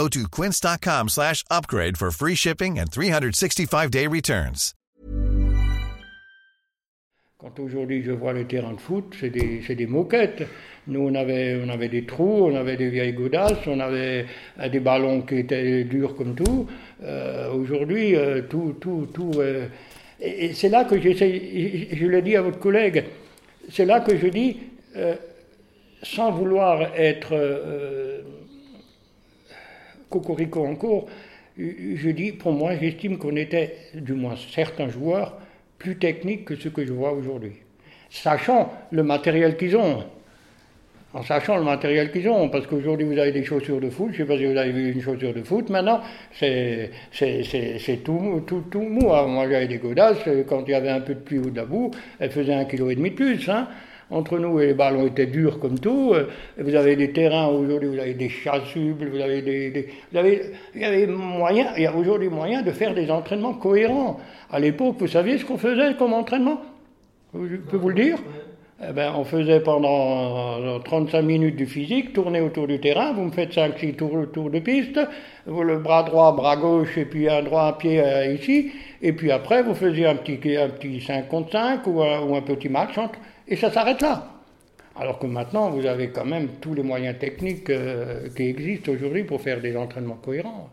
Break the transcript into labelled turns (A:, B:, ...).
A: Go slash upgrade for free shipping and 365-day returns.
B: Quand aujourd'hui je vois les terrains de foot, c'est des, des moquettes. Nous, on avait, on avait des trous, on avait des vieilles godasses, on avait euh, des ballons qui étaient durs comme tout. Euh, aujourd'hui, euh, tout, tout, tout. et, c'est là que j'essaie, je l'ai dit à votre collègue, c'est là que je dis, sans vouloir être euh, cocorico encore, je dis, pour moi, j'estime qu'on était, du moins certains joueurs, plus techniques que ceux que je vois aujourd'hui. Sachant le matériel qu'ils ont. En sachant le matériel qu'ils ont, parce qu'aujourd'hui vous avez des chaussures de foot, je ne sais pas si vous avez vu une chaussure de foot, maintenant c'est tout, tout, tout mou. Alors, moi j'avais des godasses, quand il y avait un peu de pluie ou de la boue, elles faisaient un kilo et demi de plus. Hein. Entre nous, et les ballons étaient durs comme tout. euh, Vous avez des terrains, aujourd'hui vous avez des chasubles, vous avez des... des- vous avez, il y avait moyen, il y a aujourd'hui moyen de faire des entraînements cohérents. À l'époque, vous saviez ce qu'on faisait comme entraînement? Je peux vous le dire? Eh ben, on faisait pendant euh, 35 minutes du physique, tourner autour du terrain, vous me faites 5-6 tours, tours de piste, vous le bras droit, bras gauche, et puis un droit, un pied euh, ici, et puis après vous faisiez un petit, un petit 5 contre 5 ou un, ou un petit match, entre, et ça s'arrête là. Alors que maintenant, vous avez quand même tous les moyens techniques euh, qui existent aujourd'hui pour faire des entraînements cohérents.